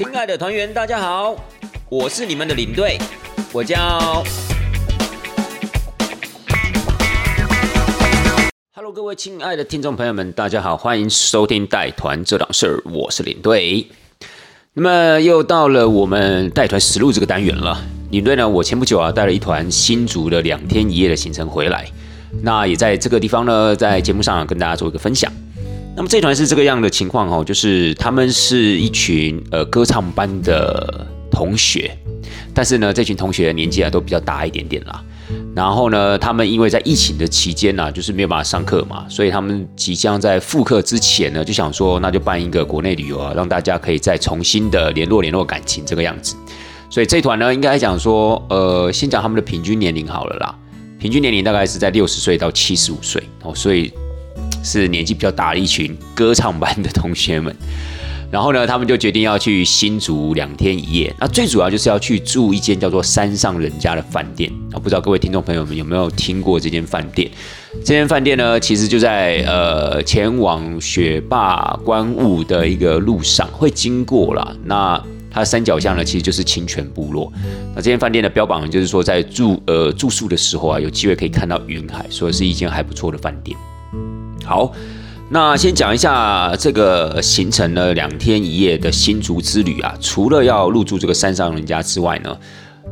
亲爱的团员，大家好，我是你们的领队，我叫。Hello，各位亲爱的听众朋友们，大家好，欢迎收听带团这档事儿，我是领队。那么又到了我们带团实录这个单元了。领队呢，我前不久啊带了一团新竹的两天一夜的行程回来，那也在这个地方呢，在节目上跟大家做一个分享。那么这团是这个样的情况哦，就是他们是一群呃歌唱班的同学，但是呢，这群同学年纪啊都比较大一点点啦。然后呢，他们因为在疫情的期间呢，就是没有办法上课嘛，所以他们即将在复课之前呢，就想说那就办一个国内旅游啊，让大家可以再重新的联络联络感情这个样子。所以这团呢，应该讲说，呃，先讲他们的平均年龄好了啦，平均年龄大概是在六十岁到七十五岁哦，所以。是年纪比较大的一群歌唱班的同学们，然后呢，他们就决定要去新竹两天一夜。那最主要就是要去住一间叫做“山上人家”的饭店啊。不知道各位听众朋友们有没有听过这间饭店？这间饭店呢，其实就在呃前往雪霸观雾的一个路上会经过了。那它山脚下呢，其实就是清泉部落。那这间饭店的标榜就是说，在住呃住宿的时候啊，有机会可以看到云海，所以是一间还不错的饭店。好，那先讲一下这个行程呢，两天一夜的新竹之旅啊。除了要入住这个山上人家之外呢，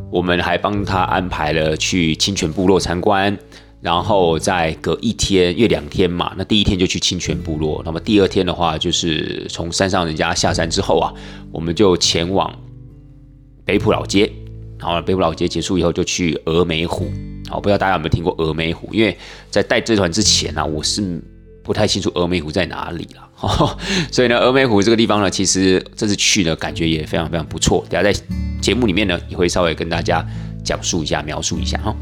我们还帮他安排了去清泉部落参观，然后再隔一天，因为两天嘛，那第一天就去清泉部落，那么第二天的话，就是从山上人家下山之后啊，我们就前往北浦老街，然后北浦老街结束以后就去峨眉湖。好，不知道大家有没有听过峨眉湖？因为在带这团之前呢，我是。不太清楚峨眉湖在哪里了，所以呢，峨眉湖这个地方呢，其实这次去呢，感觉也非常非常不错。等下在节目里面呢，也会稍微跟大家讲述一下、描述一下哈。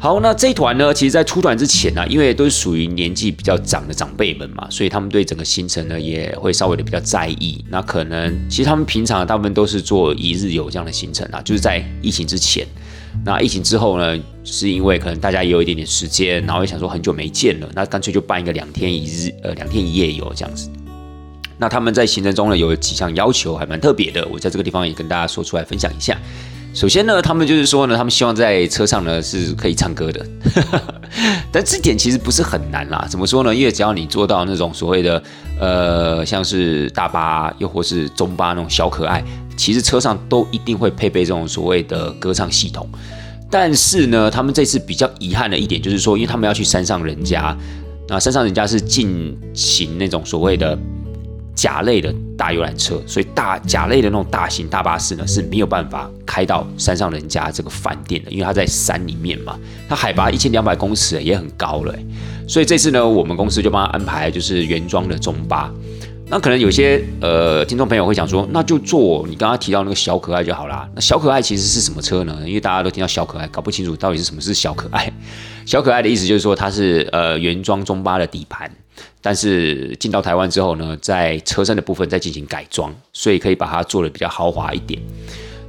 好，那这一团呢，其实，在出团之前呢，因为都是属于年纪比较长的长辈们嘛，所以他们对整个行程呢，也会稍微的比较在意。那可能其实他们平常大部分都是做一日游这样的行程啊，就是在疫情之前。那疫情之后呢，是因为可能大家也有一点点时间，然后也想说很久没见了，那干脆就办一个两天一日，呃，两天一夜游这样子。那他们在行程中呢，有几项要求还蛮特别的，我在这个地方也跟大家说出来分享一下。首先呢，他们就是说呢，他们希望在车上呢是可以唱歌的，但这点其实不是很难啦。怎么说呢？因为只要你做到那种所谓的，呃，像是大巴又或是中巴那种小可爱。其实车上都一定会配备这种所谓的歌唱系统，但是呢，他们这次比较遗憾的一点就是说，因为他们要去山上人家，那山上人家是进行那种所谓的甲类的大游览车，所以大甲类的那种大型大巴士呢是没有办法开到山上人家这个饭店的，因为它在山里面嘛，它海拔一千两百公尺也很高了，所以这次呢，我们公司就帮他安排就是原装的中巴。那可能有些呃听众朋友会想说，那就坐你刚刚提到那个小可爱就好啦。那小可爱其实是什么车呢？因为大家都听到小可爱，搞不清楚到底是什么是小可爱。小可爱的意思就是说它是呃原装中巴的底盘，但是进到台湾之后呢，在车身的部分再进行改装，所以可以把它做的比较豪华一点。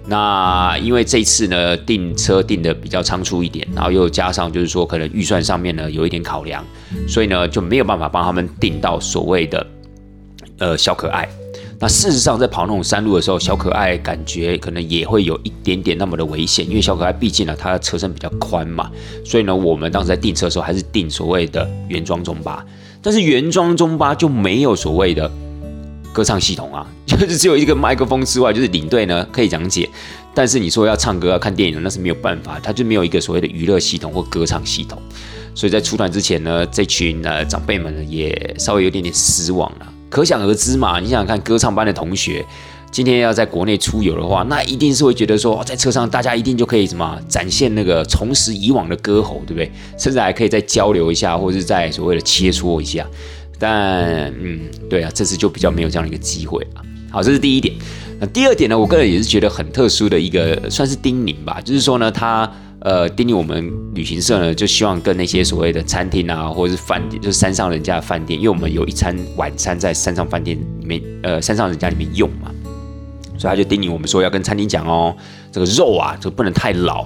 那因为这次呢订车订的比较仓促一点，然后又加上就是说可能预算上面呢有一点考量，所以呢就没有办法帮他们订到所谓的。呃，小可爱。那事实上，在跑那种山路的时候，小可爱感觉可能也会有一点点那么的危险，因为小可爱毕竟呢，它的车身比较宽嘛。所以呢，我们当时在订车的时候，还是订所谓的原装中巴。但是原装中巴就没有所谓的歌唱系统啊，就是只有一个麦克风之外，就是领队呢可以讲解。但是你说要唱歌、要看电影，那是没有办法，它就没有一个所谓的娱乐系统或歌唱系统。所以在出团之前呢，这群呃长辈们呢也稍微有点点失望了。可想而知嘛，你想想看，歌唱班的同学今天要在国内出游的话，那一定是会觉得说，在车上大家一定就可以什么展现那个重拾以往的歌喉，对不对？甚至还可以再交流一下，或者是在所谓的切磋一下。但嗯，对啊，这次就比较没有这样的一个机会啊。好，这是第一点。那第二点呢，我个人也是觉得很特殊的一个，算是叮咛吧，就是说呢，他。呃，叮咛我们旅行社呢，就希望跟那些所谓的餐厅啊，或者是饭店，就是山上人家的饭店，因为我们有一餐晚餐在山上饭店里面，呃，山上人家里面用嘛，所以他就叮咛我们说要跟餐厅讲哦，这个肉啊，就不能太老。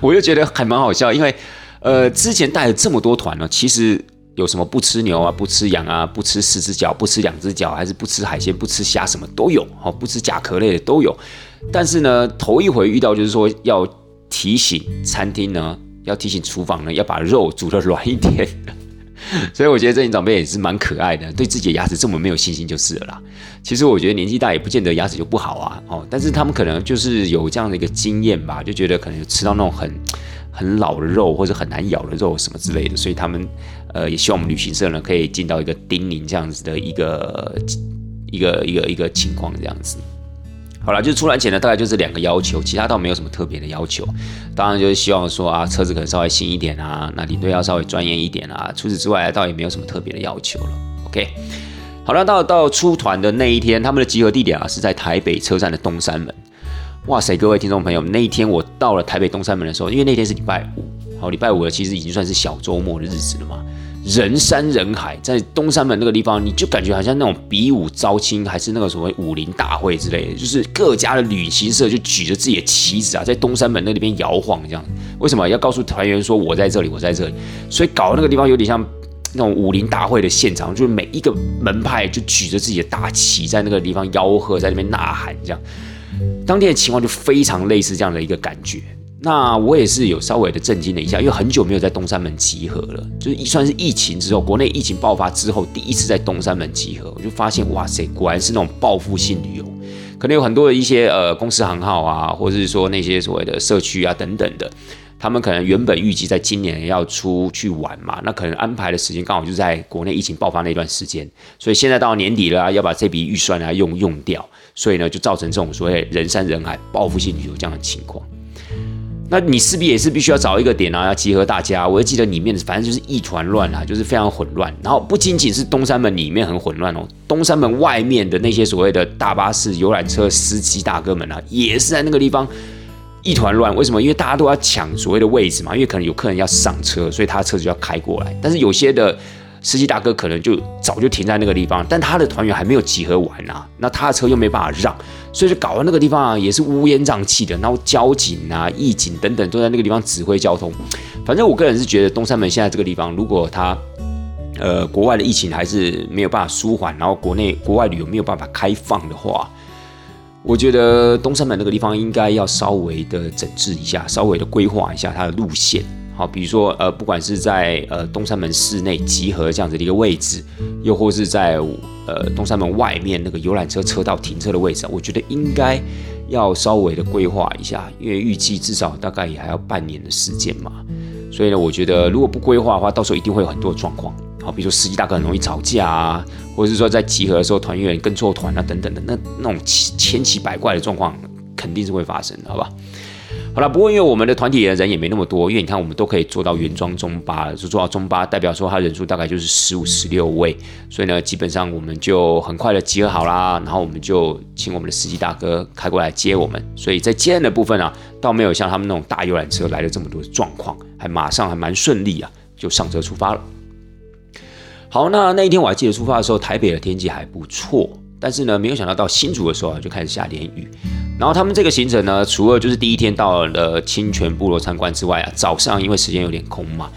我就觉得还蛮好笑，因为呃，之前带了这么多团呢，其实有什么不吃牛啊，不吃羊啊，不吃四只脚，不吃两只脚，还是不吃海鲜，不吃虾，什么都有，好，不吃甲壳类的都有。但是呢，头一回遇到就是说要提醒餐厅呢，要提醒厨房呢，要把肉煮的软一点。所以我觉得这些长辈也是蛮可爱的，对自己的牙齿这么没有信心就是了啦。其实我觉得年纪大也不见得牙齿就不好啊，哦，但是他们可能就是有这样的一个经验吧，就觉得可能吃到那种很很老的肉或者很难咬的肉什么之类的，所以他们呃也希望我们旅行社呢可以尽到一个叮咛这样子的一个一个一个一个情况这样子。好了，就是出来前呢，大概就这两个要求，其他倒没有什么特别的要求。当然就是希望说啊，车子可能稍微新一点啊，那领队要稍微专业一点啊。除此之外，倒也没有什么特别的要求了。OK，好了，到到出团的那一天，他们的集合地点啊是在台北车站的东山门。哇塞，各位听众朋友，那一天我到了台北东山门的时候，因为那天是礼拜五，好，礼拜五了，其实已经算是小周末的日子了嘛。人山人海，在东山门那个地方，你就感觉好像那种比武招亲，还是那个什么武林大会之类的，就是各家的旅行社就举着自己的旗子啊，在东山门那里边摇晃，这样。为什么要告诉团员说我在这里，我在这里？所以搞那个地方有点像那种武林大会的现场，就是每一个门派就举着自己的大旗，在那个地方吆喝，在那边呐喊，这样。当天的情况就非常类似这样的一个感觉。那我也是有稍微的震惊了一下，因为很久没有在东山门集合了，就是算是疫情之后，国内疫情爆发之后第一次在东山门集合，我就发现哇塞，果然是那种报复性旅游，可能有很多的一些呃公司行号啊，或者是说那些所谓的社区啊等等的，他们可能原本预计在今年要出去玩嘛，那可能安排的时间刚好就在国内疫情爆发那段时间，所以现在到年底了，要把这笔预算啊用用掉，所以呢就造成这种所谓人山人海、报复性旅游这样的情况。那你势必也是必须要找一个点啊，要集合大家。我记得里面反正就是一团乱啊，就是非常混乱。然后不仅仅是东山门里面很混乱哦，东山门外面的那些所谓的大巴士、游览车司机大哥们啊，也是在那个地方一团乱。为什么？因为大家都要抢所谓的位置嘛，因为可能有客人要上车，所以他车子就要开过来。但是有些的。司机大哥可能就早就停在那个地方，但他的团员还没有集合完啊，那他的车又没办法让，所以就搞到那个地方啊，也是乌烟瘴气的。然后交警啊、义警等等都在那个地方指挥交通。反正我个人是觉得东山门现在这个地方，如果他呃国外的疫情还是没有办法舒缓，然后国内国外旅游没有办法开放的话，我觉得东山门那个地方应该要稍微的整治一下，稍微的规划一下它的路线。好，比如说，呃，不管是在呃东山门室内集合这样子的一个位置，又或是在呃东山门外面那个游览车车道停车的位置，我觉得应该要稍微的规划一下，因为预计至少大概也还要半年的时间嘛。所以呢，我觉得如果不规划的话，到时候一定会有很多状况。好，比如说司机大哥很容易吵架啊，或者是说在集合的时候团员跟错团啊等等的，那那种千奇百怪的状况肯定是会发生的，好吧？好了，不过因为我们的团体的人也没那么多，因为你看我们都可以做到原装中巴，就做到中巴，代表说他人数大概就是十五、十六位，所以呢，基本上我们就很快的集合好啦，然后我们就请我们的司机大哥开过来接我们，所以在接人的部分啊，倒没有像他们那种大游览车来了这么多状况，还马上还蛮顺利啊，就上车出发了。好，那那一天我还记得出发的时候，台北的天气还不错。但是呢，没有想到到新竹的时候啊，就开始下连雨。然后他们这个行程呢，除了就是第一天到了清泉部落参观之外啊，早上因为时间有点空嘛，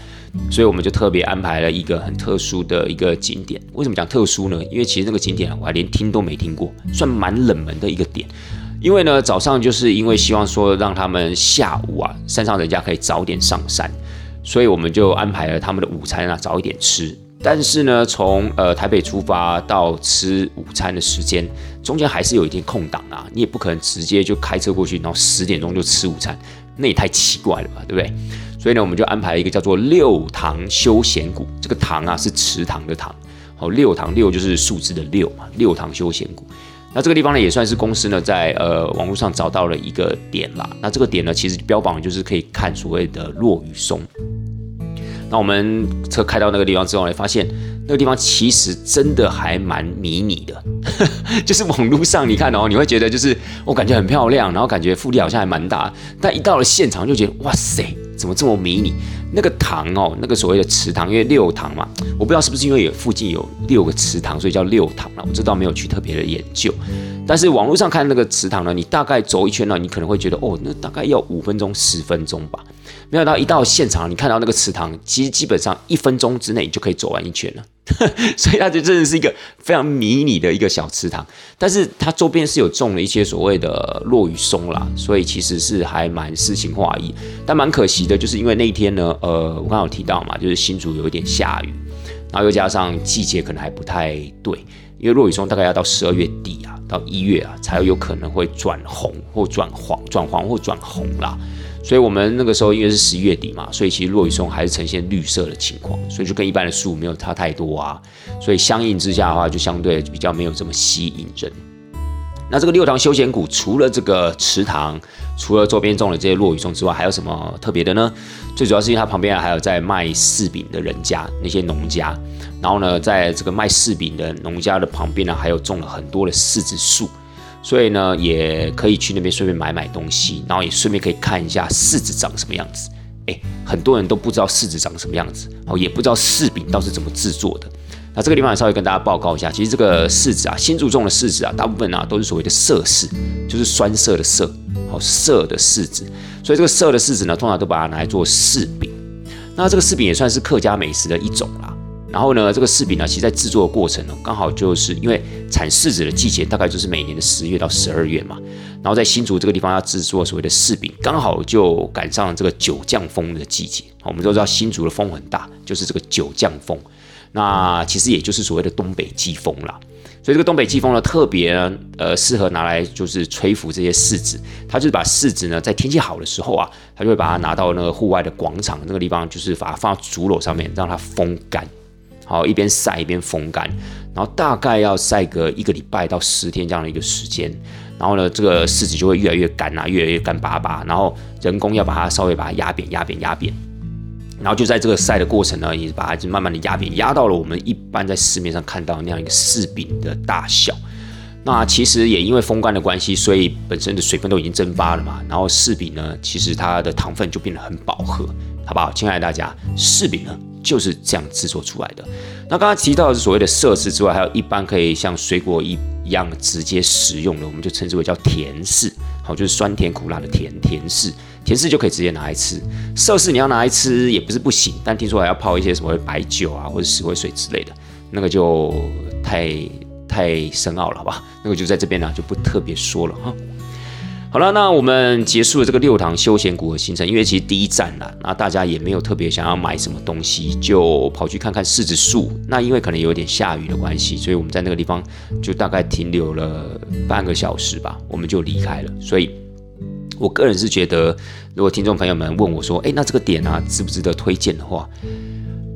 所以我们就特别安排了一个很特殊的一个景点。为什么讲特殊呢？因为其实那个景点，我还连听都没听过，算蛮冷门的一个点。因为呢，早上就是因为希望说让他们下午啊，山上人家可以早点上山，所以我们就安排了他们的午餐啊，早一点吃。但是呢，从呃台北出发到吃午餐的时间，中间还是有一天空档啊。你也不可能直接就开车过去，然后十点钟就吃午餐，那也太奇怪了吧，对不对？所以呢，我们就安排了一个叫做六堂休闲谷，这个堂啊是池塘的塘，好，六堂六就是数字的六嘛，六堂休闲谷。那这个地方呢，也算是公司呢在呃网络上找到了一个点啦。那这个点呢，其实标榜就是可以看所谓的落雨松。那我们车开到那个地方之后呢，发现那个地方其实真的还蛮迷你的，就是网络上你看哦，你会觉得就是我感觉很漂亮，然后感觉腹地好像还蛮大，但一到了现场就觉得哇塞，怎么这么迷你？那个塘哦，那个所谓的池塘，因为六塘嘛，我不知道是不是因为有附近有六个池塘，所以叫六塘了。我这倒没有去特别的研究，但是网络上看那个池塘呢，你大概走一圈呢，你可能会觉得哦，那大概要五分钟十分钟吧。没想到一到现场，你看到那个池塘，其实基本上一分钟之内你就可以走完一圈了。所以它就真的是一个非常迷你的一个小池塘，但是它周边是有种了一些所谓的落羽松啦，所以其实是还蛮诗情画意。但蛮可惜的，就是因为那一天呢，呃，我刚好提到嘛，就是新竹有一点下雨，然后又加上季节可能还不太对，因为落羽松大概要到十二月底啊，到一月啊，才有可能会转红或转黄、转黄或转红啦。所以我们那个时候因为是十一月底嘛，所以其实落羽松还是呈现绿色的情况，所以就跟一般的树没有差太多啊。所以相应之下的话，就相对比较没有这么吸引人。那这个六塘休闲谷除了这个池塘，除了周边种的这些落羽松之外，还有什么特别的呢？最主要是因为它旁边还有在卖柿饼的人家，那些农家。然后呢，在这个卖柿饼的农家的旁边呢，还有种了很多的柿子树。所以呢，也可以去那边顺便买买东西，然后也顺便可以看一下柿子长什么样子。哎，很多人都不知道柿子长什么样子，哦，也不知道柿饼到底是怎么制作的。那这个地方也稍微跟大家报告一下，其实这个柿子啊，新竹种的柿子啊，大部分啊都是所谓的涩柿，就是酸涩的涩，好涩的柿子。所以这个涩的柿子呢，通常都把它拿来做柿饼。那这个柿饼也算是客家美食的一种啦。然后呢，这个柿饼呢，其实在制作的过程呢，刚好就是因为产柿子的季节大概就是每年的十月到十二月嘛。然后在新竹这个地方要制作所谓的柿饼，刚好就赶上了这个九降风的季节。我们都知道新竹的风很大，就是这个九降风。那其实也就是所谓的东北季风啦。所以这个东北季风呢，特别呃适合拿来就是吹拂这些柿子。它就是把柿子呢，在天气好的时候啊，它就会把它拿到那个户外的广场那个地方，就是把它放到竹篓上面，让它风干。好，一边晒一边风干，然后大概要晒个一个礼拜到十天这样的一个时间，然后呢，这个柿子就会越来越干啊，越来越干巴巴，然后人工要把它稍微把它压扁、压扁、压扁，然后就在这个晒的过程呢，也把它就慢慢的压扁，压到了我们一般在市面上看到那样一个柿饼的大小。那其实也因为风干的关系，所以本身的水分都已经蒸发了嘛，然后柿饼呢，其实它的糖分就变得很饱和，好不好？亲爱的大家，柿饼呢？就是这样制作出来的。那刚刚提到的是所谓的色柿之外，还有一般可以像水果一样直接食用的，我们就称之为叫甜柿，好，就是酸甜苦辣的甜甜柿，甜柿就可以直接拿来吃。色柿你要拿来吃也不是不行，但听说还要泡一些什么白酒啊或者石灰水之类的，那个就太太深奥了，好吧？那个就在这边呢就不特别说了哈。好了，那我们结束了这个六堂休闲谷的行程，因为其实第一站了，那大家也没有特别想要买什么东西，就跑去看看柿子树。那因为可能有点下雨的关系，所以我们在那个地方就大概停留了半个小时吧，我们就离开了。所以我个人是觉得，如果听众朋友们问我说，哎，那这个点啊，值不值得推荐的话？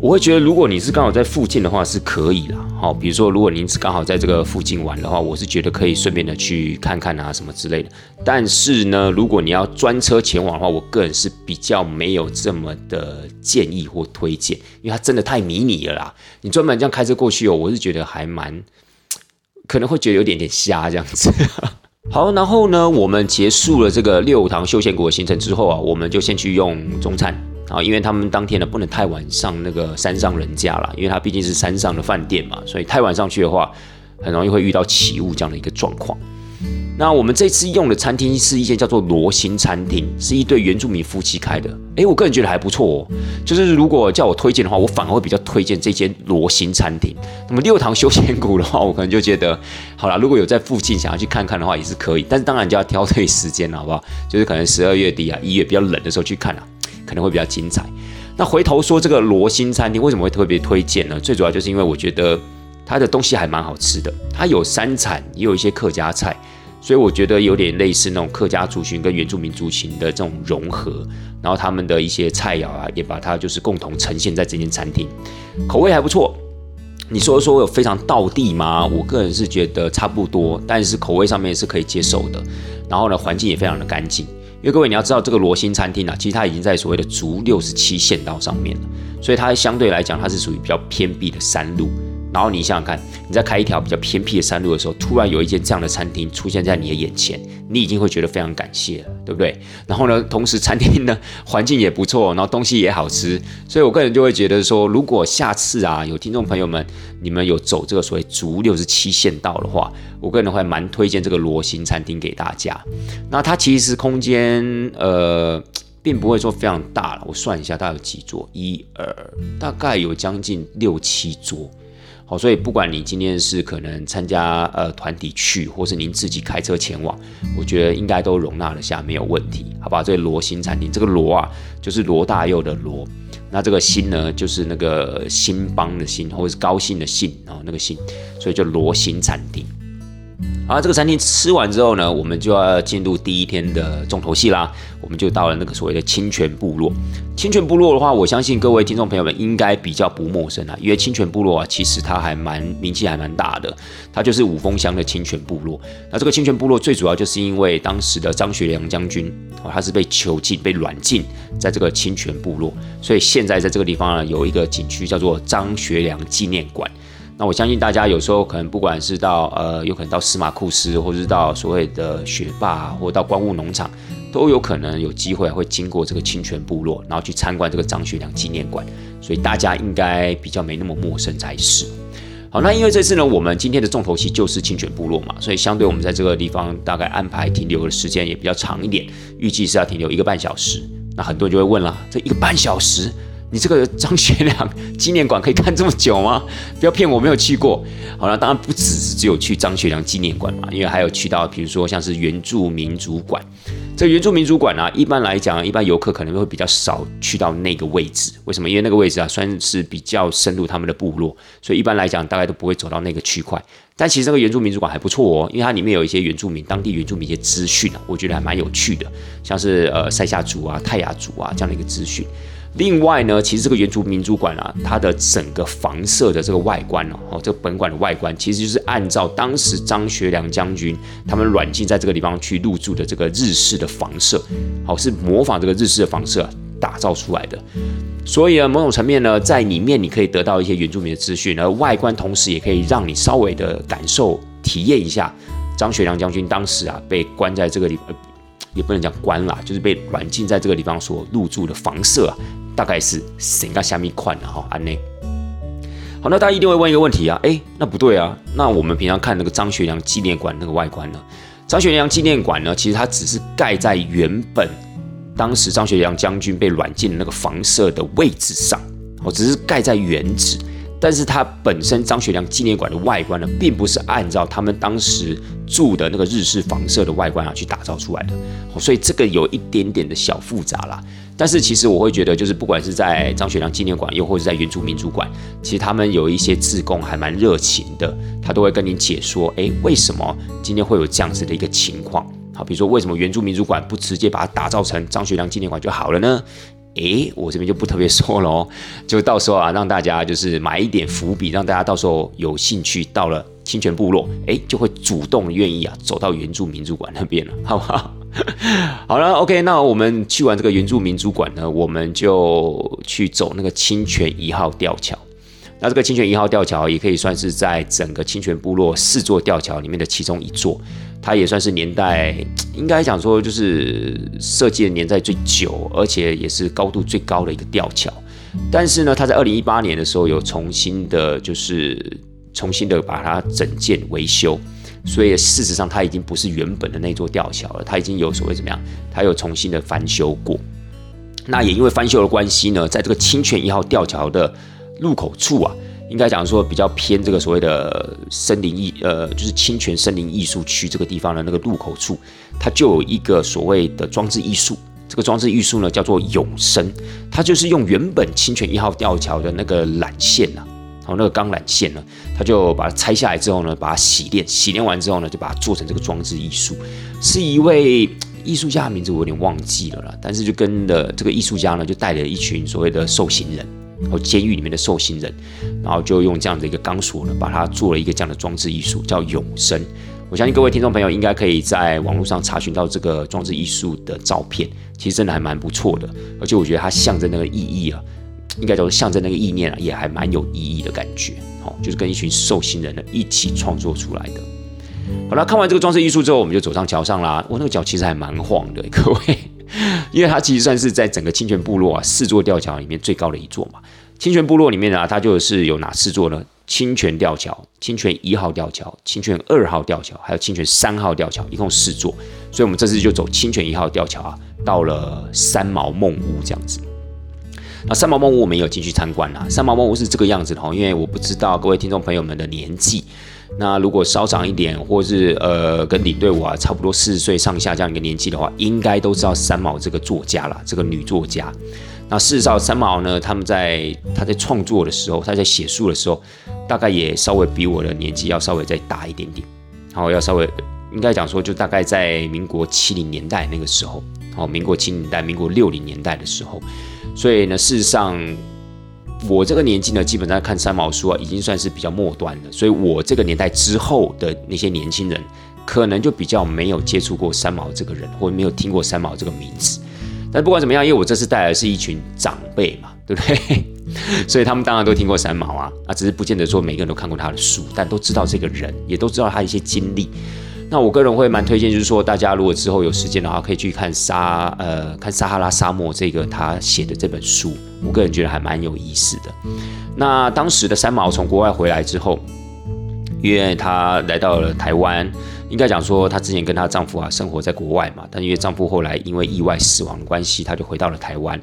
我会觉得，如果你是刚好在附近的话，是可以啦。好，比如说，如果您是刚好在这个附近玩的话，我是觉得可以顺便的去看看啊，什么之类的。但是呢，如果你要专车前往的话，我个人是比较没有这么的建议或推荐，因为它真的太迷你了啦。你专门这样开车过去哦，我是觉得还蛮可能会觉得有点点瞎这样子。好，然后呢，我们结束了这个六堂休闲国的行程之后啊，我们就先去用中餐。啊，因为他们当天呢不能太晚上那个山上人家了，因为它毕竟是山上的饭店嘛，所以太晚上去的话，很容易会遇到起雾这样的一个状况。那我们这次用的餐厅是一间叫做罗星餐厅，是一对原住民夫妻开的。诶，我个人觉得还不错哦。就是如果叫我推荐的话，我反而会比较推荐这间罗星餐厅。那么六堂休闲谷的话，我可能就觉得，好了，如果有在附近想要去看看的话，也是可以。但是当然就要挑对时间了，好不好？就是可能十二月底啊，一月比较冷的时候去看啊。可能会比较精彩。那回头说这个罗星餐厅为什么会特别推荐呢？最主要就是因为我觉得它的东西还蛮好吃的。它有山产，也有一些客家菜，所以我觉得有点类似那种客家族群跟原住民族群的这种融合。然后他们的一些菜肴啊，也把它就是共同呈现在这间餐厅，口味还不错。你说说有非常道地吗？我个人是觉得差不多，但是口味上面是可以接受的。然后呢，环境也非常的干净。因为各位你要知道，这个罗星餐厅啊，其实它已经在所谓的竹六十七线道上面了，所以它相对来讲，它是属于比较偏僻的山路。然后你想想看，你在开一条比较偏僻的山路的时候，突然有一间这样的餐厅出现在你的眼前，你已经会觉得非常感谢了，对不对？然后呢，同时餐厅呢环境也不错，然后东西也好吃，所以我个人就会觉得说，如果下次啊有听众朋友们，你们有走这个所谓足六十七线道的话，我个人会蛮推荐这个罗星餐厅给大家。那它其实空间呃。并不会说非常大了。我算一下，大概有几桌？一二，大概有将近六七桌。好，所以不管你今天是可能参加呃团体去，或是您自己开车前往，我觉得应该都容纳得下，没有问题，好吧？这罗新餐厅，这个罗啊，就是罗大佑的罗，那这个新呢，就是那个兴邦的兴，或者是高兴的兴啊，那个兴，所以就罗新餐厅。好，这个餐厅吃完之后呢，我们就要进入第一天的重头戏啦。我们就到了那个所谓的清泉部落。清泉部落的话，我相信各位听众朋友们应该比较不陌生啊，因为清泉部落啊，其实它还蛮名气还蛮大的。它就是五峰乡的清泉部落。那这个清泉部落最主要就是因为当时的张学良将军哦，他是被囚禁、被软禁在这个清泉部落，所以现在在这个地方呢，有一个景区叫做张学良纪念馆。那我相信大家有时候可能不管是到呃，有可能到司马库斯，或者是到所谓的学霸，或到关雾农场，都有可能有机会会经过这个清泉部落，然后去参观这个张学良纪念馆，所以大家应该比较没那么陌生才是。好，那因为这次呢，我们今天的重头戏就是清泉部落嘛，所以相对我们在这个地方大概安排停留的时间也比较长一点，预计是要停留一个半小时。那很多人就会问了，这一个半小时？你这个张学良 纪念馆可以看这么久吗？不要骗我，没有去过。好了，当然不只是只有去张学良纪念馆嘛，因为还有去到，比如说像是原住民族馆。这原住民族馆呢，一般来讲，一般游客可能会比较少去到那个位置。为什么？因为那个位置啊，算是比较深入他们的部落，所以一般来讲，大概都不会走到那个区块。但其实这个原住民族馆还不错哦，因为它里面有一些原住民、当地原住民一些资讯啊，我觉得还蛮有趣的，像是呃塞夏族啊、泰雅族啊这样的一个资讯。另外呢，其实这个原住民族馆啊，它的整个房舍的这个外观哦，哦，这个本馆的外观，其实就是按照当时张学良将军他们软禁在这个地方去入住的这个日式的房舍，好，是模仿这个日式的房舍打造出来的。所以呢，某种层面呢，在里面你可以得到一些原住民的资讯，而外观同时也可以让你稍微的感受、体验一下张学良将军当时啊被关在这个地方，也不能讲关啦，就是被软禁在这个地方所入住的房舍啊。大概是整个虾米款的哈，安内。好，那大家一定会问一个问题啊，哎，那不对啊，那我们平常看那个张学良纪念馆那个外观呢？张学良纪念馆呢，其实它只是盖在原本当时张学良将军被软禁的那个房舍的位置上，哦，只是盖在原址。但是它本身张学良纪念馆的外观呢，并不是按照他们当时住的那个日式房舍的外观啊去打造出来的，所以这个有一点点的小复杂啦。但是其实我会觉得，就是不管是在张学良纪念馆，又或者在原住民族馆，其实他们有一些志工还蛮热情的，他都会跟你解说，哎，为什么今天会有这样子的一个情况？好，比如说为什么原住民族馆不直接把它打造成张学良纪念馆就好了呢？诶，我这边就不特别说了哦，就到时候啊，让大家就是埋一点伏笔，让大家到时候有兴趣到了清泉部落，诶，就会主动愿意啊走到原住民族馆那边了，好不好？好了，OK，那我们去完这个原住民族馆呢，我们就去走那个清泉一号吊桥。那这个清泉一号吊桥也可以算是在整个清泉部落四座吊桥里面的其中一座，它也算是年代应该讲说就是设计的年代最久，而且也是高度最高的一个吊桥。但是呢，它在二零一八年的时候有重新的，就是重新的把它整建维修，所以事实上它已经不是原本的那座吊桥了，它已经有所谓怎么样，它有重新的翻修过。那也因为翻修的关系呢，在这个清泉一号吊桥的。入口处啊，应该讲说比较偏这个所谓的森林艺，呃，就是清泉森林艺术区这个地方的那个入口处，它就有一个所谓的装置艺术。这个装置艺术呢，叫做永生，它就是用原本清泉一号吊桥的那个缆线呐，然后那个钢缆线呢，他就把它拆下来之后呢，把它洗炼，洗炼完之后呢，就把它做成这个装置艺术。是一位艺术家的名字我有点忘记了啦，但是就跟的这个艺术家呢，就带了一群所谓的受刑人。然后监狱里面的受刑人，然后就用这样的一个钢索呢，把它做了一个这样的装置艺术，叫永生。我相信各位听众朋友应该可以在网络上查询到这个装置艺术的照片，其实真的还蛮不错的。而且我觉得它象征那个意义啊，应该叫做象征那个意念啊，也还蛮有意义的感觉。好，就是跟一群受刑人呢一起创作出来的。好了，看完这个装饰艺术之后，我们就走上桥上啦。我那个脚其实还蛮晃的，各位。因为它其实算是在整个清泉部落啊四座吊桥里面最高的一座嘛。清泉部落里面呢，它就是有哪四座呢？清泉吊桥、清泉一号吊桥、清泉二号吊桥，还有清泉三号吊桥，一共四座。所以，我们这次就走清泉一号吊桥啊，到了三毛梦屋这样子。那三毛梦屋我没有进去参观啦。三毛梦屋是这个样子的哈，因为我不知道各位听众朋友们的年纪。那如果稍长一点，或是呃跟领队我啊差不多四十岁上下这样一个年纪的话，应该都知道三毛这个作家啦，这个女作家。那事实上，三毛呢，他们在他在创作的时候，他在写书的时候，大概也稍微比我的年纪要稍微再大一点点。然后要稍微应该讲说，就大概在民国七零年代那个时候，哦，民国七零年代、民国六零年代的时候。所以呢，事实上。我这个年纪呢，基本上看三毛书啊，已经算是比较末端的。所以我这个年代之后的那些年轻人，可能就比较没有接触过三毛这个人，或者没有听过三毛这个名字。但不管怎么样，因为我这次带来是一群长辈嘛，对不对？所以他们当然都听过三毛啊，啊，只是不见得说每个人都看过他的书，但都知道这个人，也都知道他一些经历。那我个人会蛮推荐，就是说大家如果之后有时间的话，可以去看沙呃看撒哈拉沙漠这个他写的这本书，我个人觉得还蛮有意思的。那当时的三毛从国外回来之后，因为她来到了台湾，应该讲说她之前跟她丈夫啊生活在国外嘛，但因为丈夫后来因为意外死亡的关系，她就回到了台湾，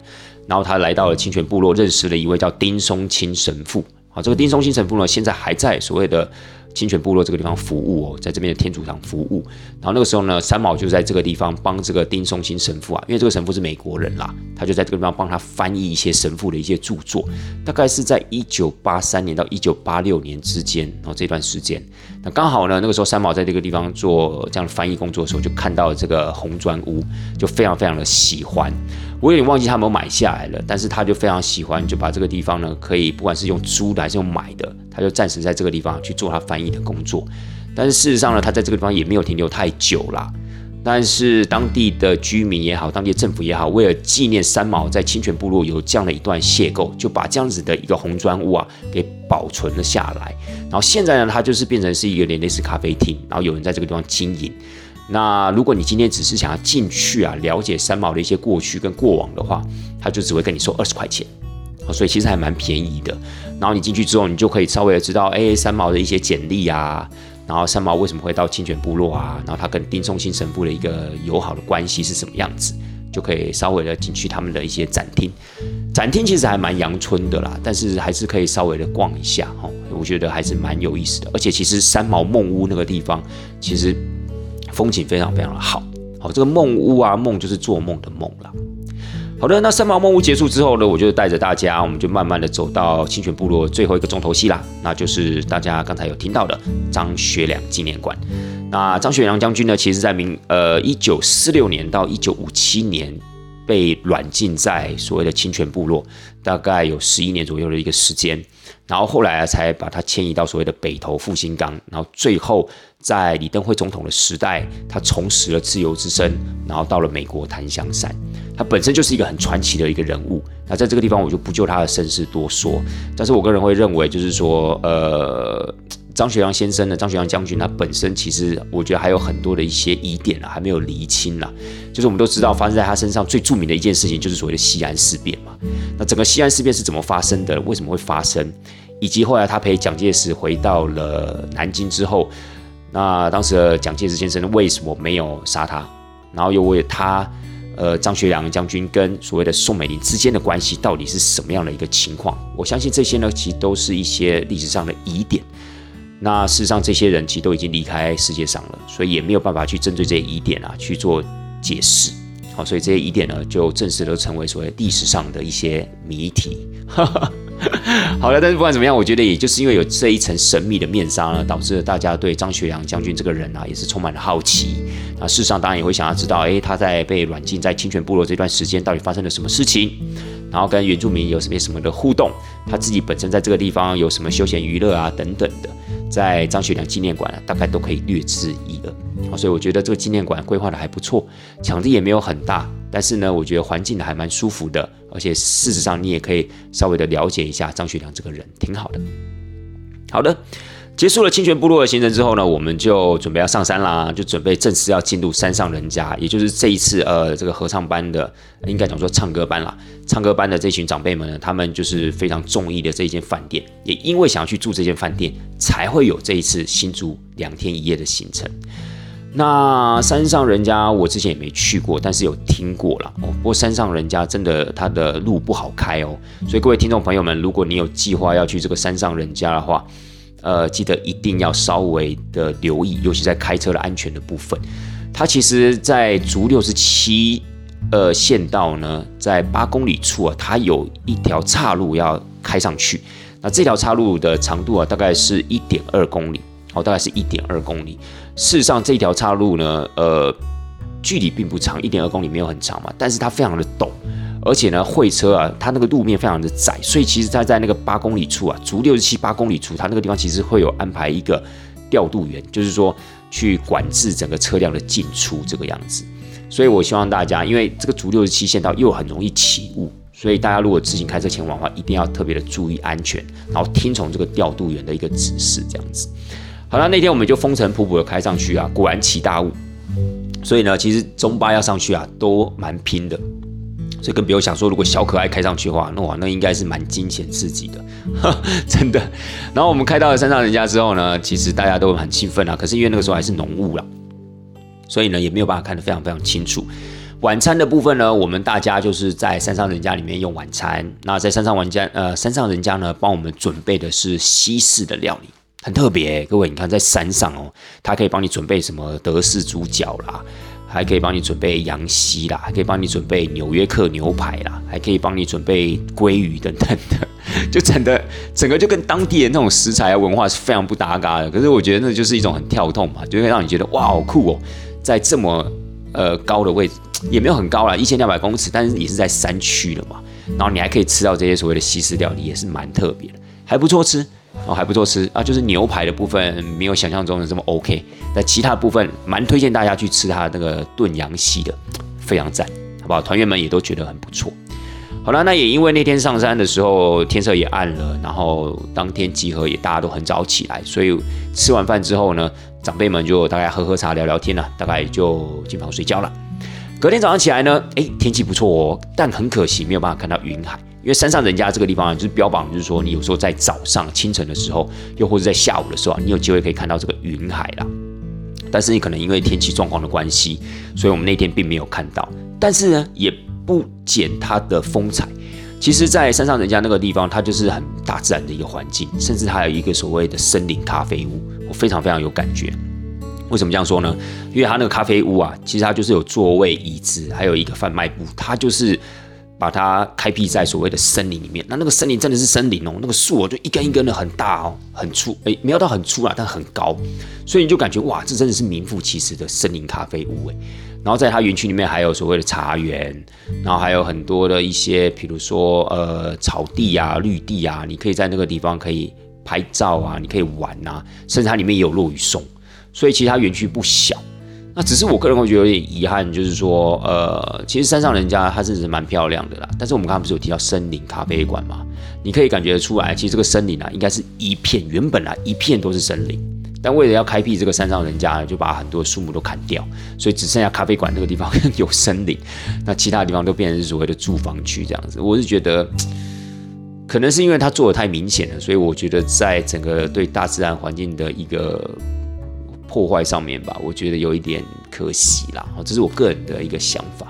然后她来到了清泉部落，认识了一位叫丁松青神父。好，这个丁松青神父呢，现在还在所谓的。清泉部落这个地方服务哦，在这边的天主堂服务。然后那个时候呢，三毛就在这个地方帮这个丁松新神父啊，因为这个神父是美国人啦，他就在这个地方帮他翻译一些神父的一些著作。大概是在一九八三年到一九八六年之间，然后这段时间，那刚好呢，那个时候三毛在这个地方做这样的翻译工作的时候，就看到了这个红砖屋，就非常非常的喜欢。我有点忘记他有没有买下来了，但是他就非常喜欢，就把这个地方呢，可以不管是用租的还是用买的，他就暂时在这个地方去做他翻译的工作。但是事实上呢，他在这个地方也没有停留太久啦。但是当地的居民也好，当地政府也好，为了纪念三毛在清泉部落有这样的一段邂逅，就把这样子的一个红砖屋啊给保存了下来。然后现在呢，它就是变成是一个类似咖啡厅，然后有人在这个地方经营。那如果你今天只是想要进去啊，了解三毛的一些过去跟过往的话，他就只会跟你收二十块钱，所以其实还蛮便宜的。然后你进去之后，你就可以稍微的知道，哎，三毛的一些简历啊，然后三毛为什么会到清泉部落啊，然后他跟丁松新神父的一个友好的关系是什么样子，就可以稍微的进去他们的一些展厅。展厅其实还蛮阳春的啦，但是还是可以稍微的逛一下哈，我觉得还是蛮有意思的。而且其实三毛梦屋那个地方，其实。风景非常非常的好，好，这个梦屋啊，梦就是做梦的梦了。好的，那三毛梦屋结束之后呢，我就带着大家，我们就慢慢的走到清泉部落最后一个重头戏啦，那就是大家刚才有听到的张学良纪念馆。那张学良将军呢，其实在明呃一九四六年到一九五七年被软禁在所谓的清泉部落，大概有十一年左右的一个时间。然后后来啊，才把它迁移到所谓的北投复兴港，然后最后在李登辉总统的时代，他重拾了自由之身，然后到了美国檀香山，他本身就是一个很传奇的一个人物。那在这个地方，我就不就他的身世多说，但是我个人会认为，就是说，呃。张学良先生呢？张学良将军他本身其实我觉得还有很多的一些疑点啊，还没有厘清呢。就是我们都知道发生在他身上最著名的一件事情，就是所谓的西安事变嘛。那整个西安事变是怎么发生的？为什么会发生？以及后来他陪蒋介石回到了南京之后，那当时的蒋介石先生为什么没有杀他？然后又为他，呃，张学良将军跟所谓的宋美龄之间的关系到底是什么样的一个情况？我相信这些呢，其实都是一些历史上的疑点。那事实上，这些人其实都已经离开世界上了，所以也没有办法去针对这些疑点啊去做解释。好，所以这些疑点呢，就正式的成为所谓历史上的一些谜题。好了，但是不管怎么样，我觉得也就是因为有这一层神秘的面纱呢，导致了大家对张学良将军这个人啊，也是充满了好奇。那事实上，当然也会想要知道，哎，他在被软禁在清泉部落这段时间，到底发生了什么事情？然后跟原住民有什么什么的互动？他自己本身在这个地方有什么休闲娱乐啊，等等的。在张学良纪念馆大概都可以略知一二，所以我觉得这个纪念馆规划的还不错，场地也没有很大，但是呢，我觉得环境还蛮舒服的，而且事实上你也可以稍微的了解一下张学良这个人，挺好的。好的。结束了清泉部落的行程之后呢，我们就准备要上山啦，就准备正式要进入山上人家，也就是这一次呃这个合唱班的，应该讲说唱歌班啦，唱歌班的这群长辈们呢，他们就是非常中意的这一间饭店，也因为想要去住这间饭店，才会有这一次新竹两天一夜的行程。那山上人家我之前也没去过，但是有听过了哦。不过山上人家真的他的路不好开哦，所以各位听众朋友们，如果你有计划要去这个山上人家的话，呃，记得一定要稍微的留意，尤其在开车的安全的部分。它其实，在竹六十七呃县道呢，在八公里处啊，它有一条岔路要开上去。那这条岔路的长度啊，大概是一点二公里，哦，大概是一点二公里。事实上，这条岔路呢，呃，距离并不长，一点二公里没有很长嘛，但是它非常的陡。而且呢，会车啊，它那个路面非常的窄，所以其实它在那个八公里处啊，足六十七八公里处，它那个地方其实会有安排一个调度员，就是说去管制整个车辆的进出这个样子。所以我希望大家，因为这个足六十七线道又很容易起雾，所以大家如果自行开车前往的话，一定要特别的注意安全，然后听从这个调度员的一个指示，这样子。好了，那天我们就风尘仆仆的开上去啊，果然起大雾。所以呢，其实中巴要上去啊，都蛮拼的。所以更不用想说，如果小可爱开上去的话，那哇，那应该是蛮惊险刺激的，真的。然后我们开到了山上人家之后呢，其实大家都很兴奋啊。可是因为那个时候还是浓雾了，所以呢也没有办法看得非常非常清楚。晚餐的部分呢，我们大家就是在山上人家里面用晚餐。那在山上玩家呃山上人家呢，帮我们准备的是西式的料理，很特别。各位你看在山上哦，他可以帮你准备什么德式猪脚啦。还可以帮你准备羊膝啦，还可以帮你准备纽约客牛排啦，还可以帮你准备鲑鱼等等的，就整的整个就跟当地的那种食材啊文化是非常不搭嘎的。可是我觉得那就是一种很跳动嘛，就会让你觉得哇好酷哦，在这么呃高的位置，也没有很高啦，一千两百公尺，但是也是在山区了嘛。然后你还可以吃到这些所谓的西式料理，也是蛮特别的，还不错吃。哦，还不错吃啊，就是牛排的部分没有想象中的这么 OK，但其他部分蛮推荐大家去吃它那个炖羊膝的，非常赞，好不好？团员们也都觉得很不错。好了，那也因为那天上山的时候天色也暗了，然后当天集合也大家都很早起来，所以吃完饭之后呢，长辈们就大概喝喝茶聊聊天了，大概就进房睡觉了。隔天早上起来呢，哎，天气不错哦，但很可惜没有办法看到云海。因为山上人家这个地方啊，就是标榜，就是说你有时候在早上清晨的时候，又或者在下午的时候，你有机会可以看到这个云海啦。但是你可能因为天气状况的关系，所以我们那天并没有看到。但是呢，也不减它的风采。其实，在山上人家那个地方，它就是很大自然的一个环境，甚至还有一个所谓的森林咖啡屋，我非常非常有感觉。为什么这样说呢？因为它那个咖啡屋啊，其实它就是有座位、椅子，还有一个贩卖部，它就是。把它开辟在所谓的森林里面，那那个森林真的是森林哦，那个树哦就一根一根的很大哦，很粗，哎，没有到很粗啊，但很高，所以你就感觉哇，这真的是名副其实的森林咖啡屋哎。然后在它园区里面还有所谓的茶园，然后还有很多的一些，比如说呃草地啊、绿地啊，你可以在那个地方可以拍照啊，你可以玩呐，甚至它里面有落雨松，所以其实它园区不小。那只是我个人会觉得有点遗憾，就是说，呃，其实山上人家它是蛮漂亮的啦。但是我们刚刚不是有提到森林咖啡馆嘛？你可以感觉出来，其实这个森林啊，应该是一片原本啊一片都是森林，但为了要开辟这个山上人家，就把很多树木都砍掉，所以只剩下咖啡馆那个地方 有森林，那其他地方都变成是所谓的住房区这样子。我是觉得，可能是因为它做的太明显了，所以我觉得在整个对大自然环境的一个。破坏上面吧，我觉得有一点可惜啦。哦，这是我个人的一个想法。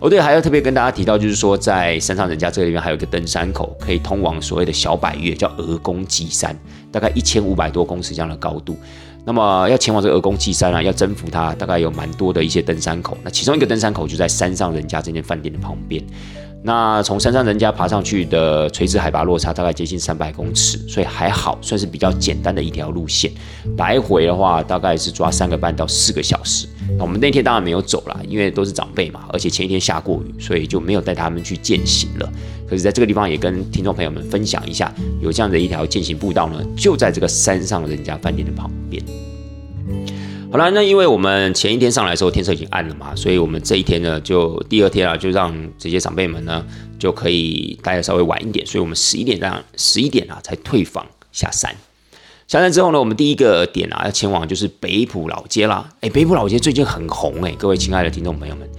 哦，对，还要特别跟大家提到，就是说在山上人家这里面还有一个登山口，可以通往所谓的小百岳，叫鹅公祭山，大概一千五百多公尺这样的高度。那么要前往这个鹅公祭山啊，要征服它，大概有蛮多的一些登山口。那其中一个登山口就在山上人家这间饭店的旁边。那从山上人家爬上去的垂直海拔落差大概接近三百公尺，所以还好，算是比较简单的一条路线。来回的话大概是抓三个半到四个小时。那我们那天当然没有走了，因为都是长辈嘛，而且前一天下过雨，所以就没有带他们去践行了。可是在这个地方也跟听众朋友们分享一下，有这样的一条践行步道呢，就在这个山上人家饭店的旁边。好了，那因为我们前一天上来的时候天色已经暗了嘛，所以我们这一天呢，就第二天啊，就让这些长辈们呢就可以待的稍微晚一点，所以我们十一点这样十一点啊才退房下山。下山之后呢，我们第一个点啊要前往就是北浦老街啦。哎，北浦老街最近很红哎，各位亲爱的听众朋友们，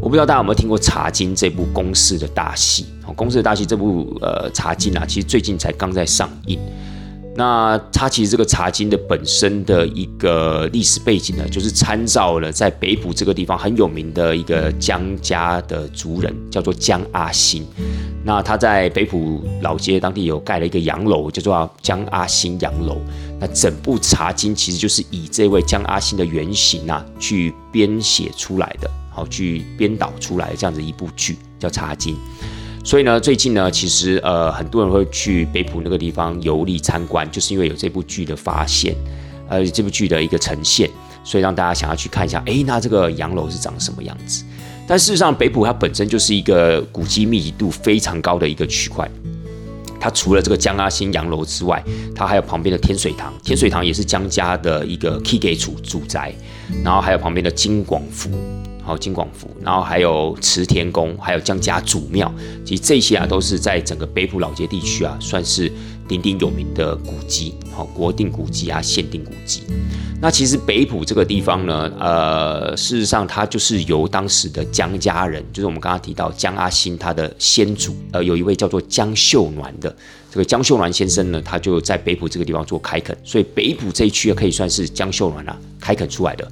我不知道大家有没有听过《茶经》这部公式的大戏？哦，公式的大戏这部呃《茶经》啊，其实最近才刚在上映。那它其实这个茶经的本身的一个历史背景呢，就是参照了在北浦这个地方很有名的一个江家的族人，叫做江阿兴。那他在北浦老街当地有盖了一个洋楼，叫做江阿兴洋楼。那整部茶经其实就是以这位江阿兴的原型啊去编写出来的，好去编导出来这样子一部剧叫茶经。所以呢，最近呢，其实呃，很多人会去北浦那个地方游历参观，就是因为有这部剧的发现，呃，这部剧的一个呈现，所以让大家想要去看一下，哎，那这个洋楼是长什么样子？但事实上，北浦它本身就是一个古迹密集度非常高的一个区块，它除了这个江阿新洋楼之外，它还有旁边的天水堂，天水堂也是江家的一个 key 给主住宅，然后还有旁边的金广府。好金广福，然后还有慈田宫，还有江家祖庙，其实这些啊都是在整个北浦老街地区啊，算是鼎鼎有名的古迹，好国定古迹啊，限定古迹。那其实北浦这个地方呢，呃，事实上它就是由当时的江家人，就是我们刚刚提到江阿兴他的先祖，呃，有一位叫做江秀鸾的这个江秀鸾先生呢，他就在北浦这个地方做开垦，所以北浦这一区可以算是江秀鸾啊开垦出来的。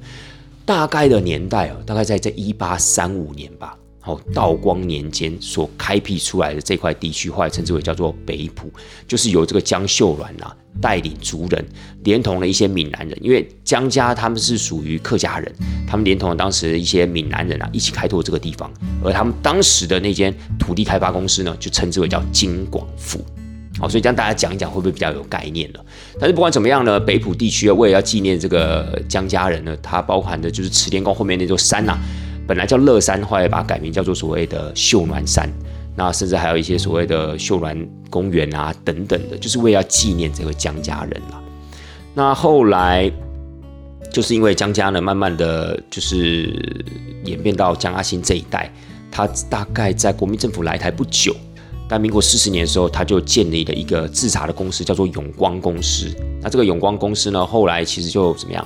大概的年代哦，大概在这一八三五年吧。好，道光年间所开辟出来的这块地区，后来称之为叫做北浦，就是由这个江秀鸾啊带领族人，连同了一些闽南人，因为江家他们是属于客家人，他们连同了当时的一些闽南人啊，一起开拓这个地方。而他们当时的那间土地开发公司呢，就称之为叫金广府。好，所以这样大家讲一讲，会不会比较有概念呢？但是不管怎么样呢，北浦地区啊，为了要纪念这个江家人呢，它包含的就是慈天宫后面那座山呐，本来叫乐山，后来把它改名叫做所谓的秀峦山。那甚至还有一些所谓的秀峦公园啊等等的，就是为了纪念这个江家人啦。那后来就是因为江家呢，慢慢的就是演变到江阿兴这一代，他大概在国民政府来台不久。在民国四十年的时候，他就建立了一个制茶的公司，叫做永光公司。那这个永光公司呢，后来其实就怎么样？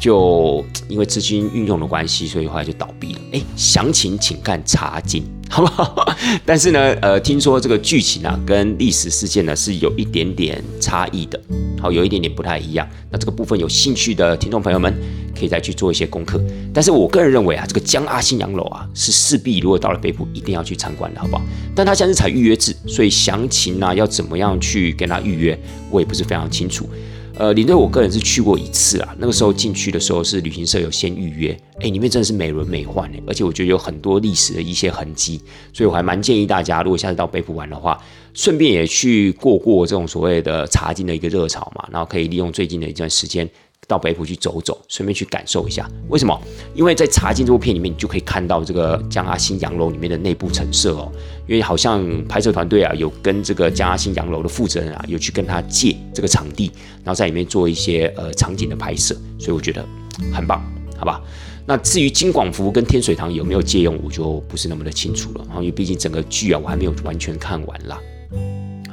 就 因为资金运用的关系，所以后来就倒闭了。哎，详情请看茶经，好不好？但是呢，呃，听说这个剧情啊，跟历史事件呢是有一点点差异的，好，有一点点不太一样。那这个部分有兴趣的听众朋友们，可以再去做一些功课。但是我个人认为啊，这个江阿新洋楼啊，是势必如果到了北部一定要去参观的，好不好？但它现在是采预约制，所以详情呢要怎么样去跟他预约，我也不是非常清楚。呃，领队我个人是去过一次啊，那个时候进去的时候是旅行社有先预约，哎，里面真的是美轮美奂哎，而且我觉得有很多历史的一些痕迹，所以我还蛮建议大家，如果下次到北浦玩的话，顺便也去过过这种所谓的茶经的一个热潮嘛，然后可以利用最近的一段时间。到北浦去走走，顺便去感受一下。为什么？因为在《茶经》这部片里面，你就可以看到这个江阿新洋楼里面的内部陈设哦。因为好像拍摄团队啊，有跟这个江阿新洋楼的负责人啊，有去跟他借这个场地，然后在里面做一些呃场景的拍摄，所以我觉得很棒，好吧？那至于金广福跟天水堂有没有借用，我就不是那么的清楚了。然后因为毕竟整个剧啊，我还没有完全看完啦。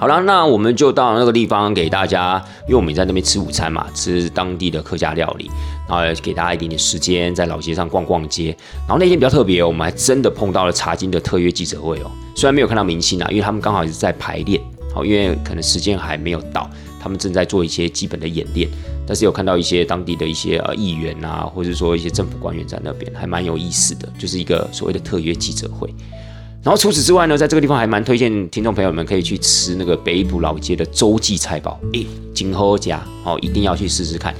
好了，那我们就到那个地方给大家，因为我们也在那边吃午餐嘛，吃当地的客家料理，然后给大家一点点时间在老街上逛逛街。然后那天比较特别，我们还真的碰到了茶金的特约记者会哦。虽然没有看到明星啊，因为他们刚好是在排练，好，因为可能时间还没有到，他们正在做一些基本的演练。但是有看到一些当地的一些呃议员啊，或者说一些政府官员在那边，还蛮有意思的，就是一个所谓的特约记者会。然后除此之外呢，在这个地方还蛮推荐听众朋友们可以去吃那个北浦老街的洲际菜包，诶，金和家哦，一定要去试试看。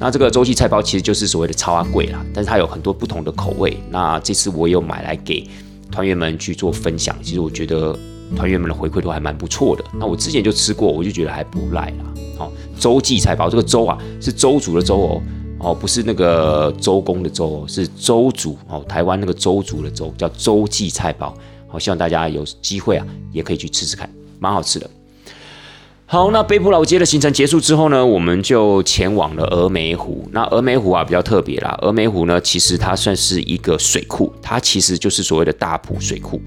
那这个洲际菜包其实就是所谓的超阿贵啦，但是它有很多不同的口味。那这次我有买来给团员们去做分享，其实我觉得团员们的回馈都还蛮不错的。那我之前就吃过，我就觉得还不赖啦。好，洲际菜包这个粥啊是周族的周哦，哦不是那个周公的周哦，是周族哦，台湾那个周族的周叫周记菜包。好，希望大家有机会啊，也可以去吃吃看，蛮好吃的。好，那北浦老街的行程结束之后呢，我们就前往了峨眉湖。那峨眉湖啊比较特别啦，峨眉湖呢其实它算是一个水库，它其实就是所谓的大埔水库。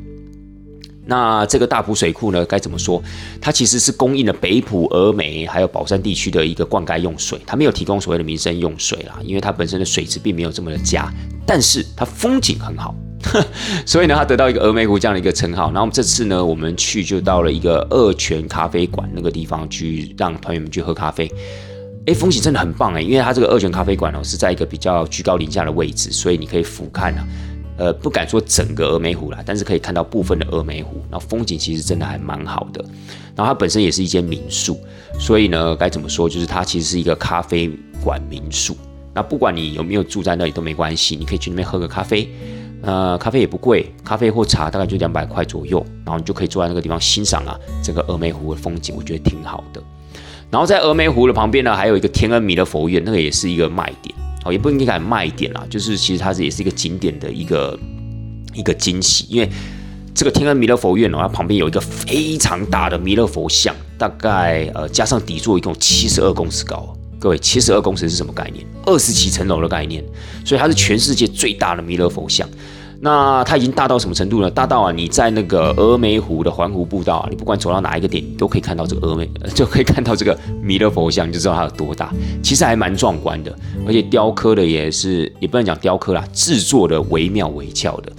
那这个大埔水库呢，该怎么说？它其实是供应了北浦、峨眉还有宝山地区的一个灌溉用水，它没有提供所谓的民生用水啦，因为它本身的水质并没有这么的佳，但是它风景很好。所以呢，他得到一个峨眉湖这样的一个称号。然后我们这次呢，我们去就到了一个二泉咖啡馆那个地方去，让团员们去喝咖啡。哎，风景真的很棒哎，因为它这个二泉咖啡馆哦是在一个比较居高临下的位置，所以你可以俯瞰啊，呃，不敢说整个峨眉湖啦，但是可以看到部分的峨眉湖。然后风景其实真的还蛮好的。然后它本身也是一间民宿，所以呢，该怎么说，就是它其实是一个咖啡馆民宿。那不管你有没有住在那里都没关系，你可以去那边喝个咖啡。呃，咖啡也不贵，咖啡或茶大概就两百块左右，然后你就可以坐在那个地方欣赏啊整个峨眉湖的风景，我觉得挺好的。然后在峨眉湖的旁边呢，还有一个天恩弥勒佛院，那个也是一个卖点哦，也不应该卖点啦，就是其实它是也是一个景点的一个一个惊喜，因为这个天恩弥勒佛院哦，它旁边有一个非常大的弥勒佛像，大概呃加上底座一共七十二公尺高。各位，七十二公尺是什么概念？二十几层楼的概念，所以它是全世界最大的弥勒佛像。那它已经大到什么程度呢？大到啊，你在那个峨眉湖的环湖步道啊，你不管走到哪一个点，你都可以看到这个峨眉，就可以看到这个弥勒佛像，你就知道它有多大。其实还蛮壮观的，而且雕刻的也是，也不能讲雕刻啦，制作的惟妙惟肖的。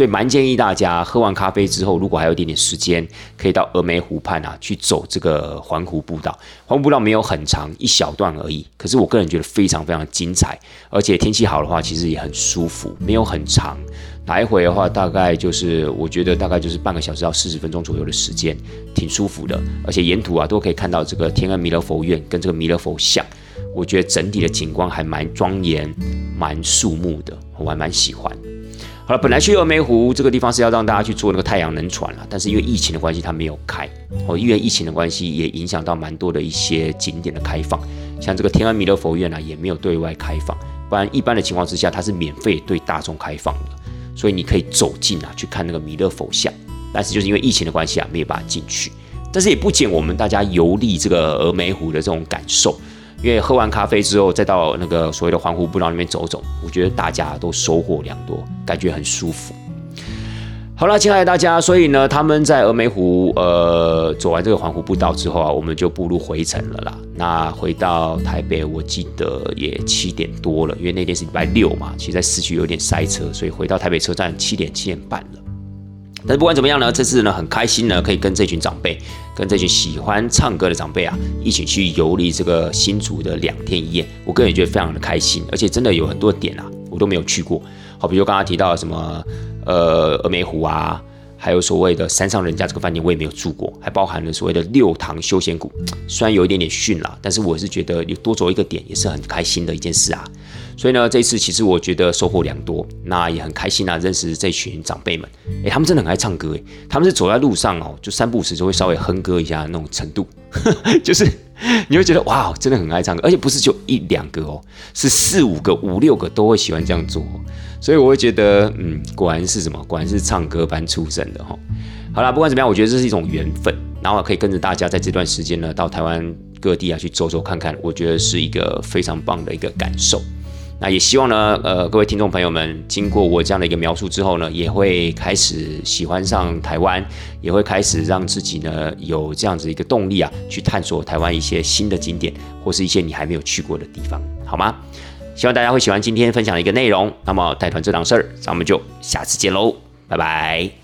所以蛮建议大家喝完咖啡之后，如果还有一点点时间，可以到峨眉湖畔啊去走这个环湖步道。环湖步道没有很长，一小段而已。可是我个人觉得非常非常精彩，而且天气好的话，其实也很舒服。没有很长，来回的话大概就是我觉得大概就是半个小时到四十分钟左右的时间，挺舒服的。而且沿途啊都可以看到这个天安弥勒佛院跟这个弥勒佛像，我觉得整体的景观还蛮庄严、蛮肃穆的，我还蛮喜欢。好了，本来去峨眉湖这个地方是要让大家去坐那个太阳能船了，但是因为疫情的关系，它没有开。哦，因为疫情的关系，也影响到蛮多的一些景点的开放，像这个天安弥勒佛院啊，也没有对外开放。不然一般的情况之下，它是免费对大众开放的，所以你可以走进啊去看那个弥勒佛像。但是就是因为疫情的关系啊，没有办法进去。但是也不减我们大家游历这个峨眉湖的这种感受。因为喝完咖啡之后，再到那个所谓的环湖步道里面走走，我觉得大家都收获良多，感觉很舒服。好了，亲爱的大家，所以呢，他们在峨眉湖呃走完这个环湖步道之后啊，我们就步入回程了啦。那回到台北，我记得也七点多了，因为那天是礼拜六嘛，其实在市区有点塞车，所以回到台北车站七点七点半了。但是不管怎么样呢，这次呢很开心呢，可以跟这群长辈，跟这群喜欢唱歌的长辈啊，一起去游历这个新竹的两天一夜。我个人也觉得非常的开心，而且真的有很多点啊，我都没有去过。好，比如刚刚提到什么呃峨眉湖啊，还有所谓的山上人家这个饭店，我也没有住过，还包含了所谓的六堂休闲谷，虽然有一点点逊啦，但是我是觉得有多走一个点也是很开心的一件事啊。所以呢，这次其实我觉得收获良多，那也很开心啊，认识这群长辈们。诶，他们真的很爱唱歌诶，他们是走在路上哦，就三步时就会稍微哼歌一下那种程度，就是 你会觉得哇，真的很爱唱歌，而且不是就一两个哦，是四五个、五六个都会喜欢这样做。所以我会觉得，嗯，果然是什么？果然是唱歌班出身的哈。好啦，不管怎么样，我觉得这是一种缘分，然后可以跟着大家在这段时间呢，到台湾各地啊去走走看看，我觉得是一个非常棒的一个感受。那也希望呢，呃，各位听众朋友们，经过我这样的一个描述之后呢，也会开始喜欢上台湾，也会开始让自己呢有这样子一个动力啊，去探索台湾一些新的景点，或是一些你还没有去过的地方，好吗？希望大家会喜欢今天分享的一个内容。那么带团这档事儿，咱们就下次见喽，拜拜。